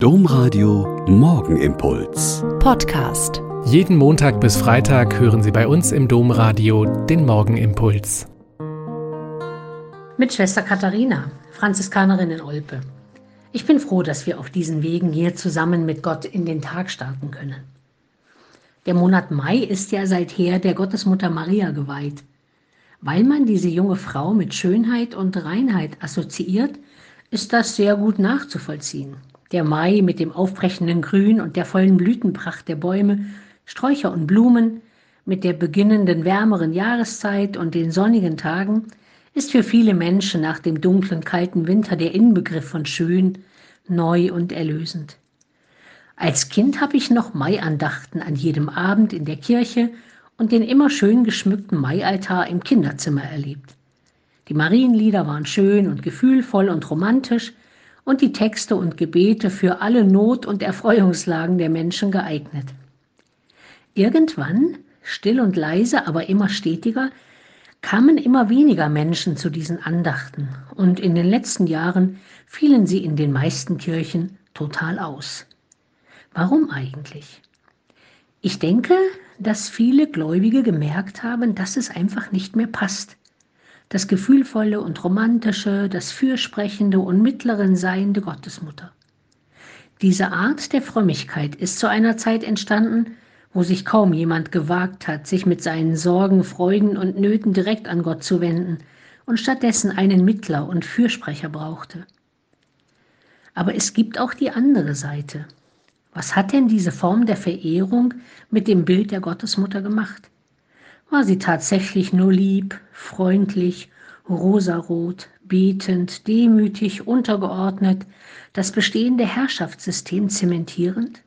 Domradio Morgenimpuls. Podcast. Jeden Montag bis Freitag hören Sie bei uns im Domradio den Morgenimpuls. Mit Schwester Katharina, Franziskanerin in Olpe. Ich bin froh, dass wir auf diesen Wegen hier zusammen mit Gott in den Tag starten können. Der Monat Mai ist ja seither der Gottesmutter Maria geweiht. Weil man diese junge Frau mit Schönheit und Reinheit assoziiert, ist das sehr gut nachzuvollziehen. Der Mai mit dem aufbrechenden Grün und der vollen Blütenpracht der Bäume, Sträucher und Blumen, mit der beginnenden wärmeren Jahreszeit und den sonnigen Tagen, ist für viele Menschen nach dem dunklen, kalten Winter der Inbegriff von schön, neu und erlösend. Als Kind habe ich noch Maiandachten an jedem Abend in der Kirche und den immer schön geschmückten Maialtar im Kinderzimmer erlebt. Die Marienlieder waren schön und gefühlvoll und romantisch, und die Texte und Gebete für alle Not- und Erfreuungslagen der Menschen geeignet. Irgendwann, still und leise, aber immer stetiger, kamen immer weniger Menschen zu diesen Andachten und in den letzten Jahren fielen sie in den meisten Kirchen total aus. Warum eigentlich? Ich denke, dass viele Gläubige gemerkt haben, dass es einfach nicht mehr passt das gefühlvolle und romantische, das fürsprechende und mittleren Seiende Gottesmutter. Diese Art der Frömmigkeit ist zu einer Zeit entstanden, wo sich kaum jemand gewagt hat, sich mit seinen Sorgen, Freuden und Nöten direkt an Gott zu wenden und stattdessen einen Mittler und Fürsprecher brauchte. Aber es gibt auch die andere Seite. Was hat denn diese Form der Verehrung mit dem Bild der Gottesmutter gemacht? War sie tatsächlich nur lieb, freundlich, rosarot, betend, demütig, untergeordnet, das bestehende Herrschaftssystem zementierend?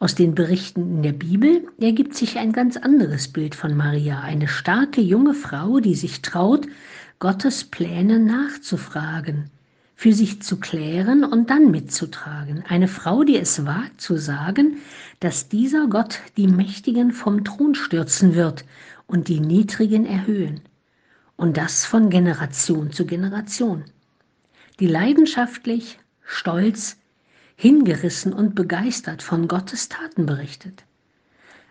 Aus den Berichten in der Bibel ergibt sich ein ganz anderes Bild von Maria, eine starke junge Frau, die sich traut, Gottes Pläne nachzufragen, für sich zu klären und dann mitzutragen. Eine Frau, die es wagt zu sagen, dass dieser Gott die Mächtigen vom Thron stürzen wird und die Niedrigen erhöhen. Und das von Generation zu Generation. Die leidenschaftlich, stolz, hingerissen und begeistert von Gottes Taten berichtet.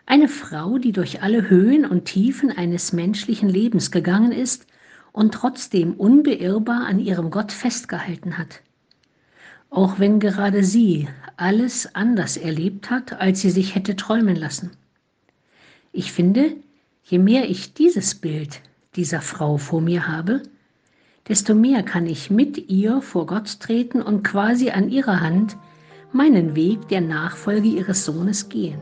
Eine Frau, die durch alle Höhen und Tiefen eines menschlichen Lebens gegangen ist und trotzdem unbeirrbar an ihrem Gott festgehalten hat. Auch wenn gerade sie alles anders erlebt hat, als sie sich hätte träumen lassen. Ich finde, je mehr ich dieses Bild dieser Frau vor mir habe, desto mehr kann ich mit ihr vor Gott treten und quasi an ihrer Hand meinen Weg der Nachfolge ihres Sohnes gehen.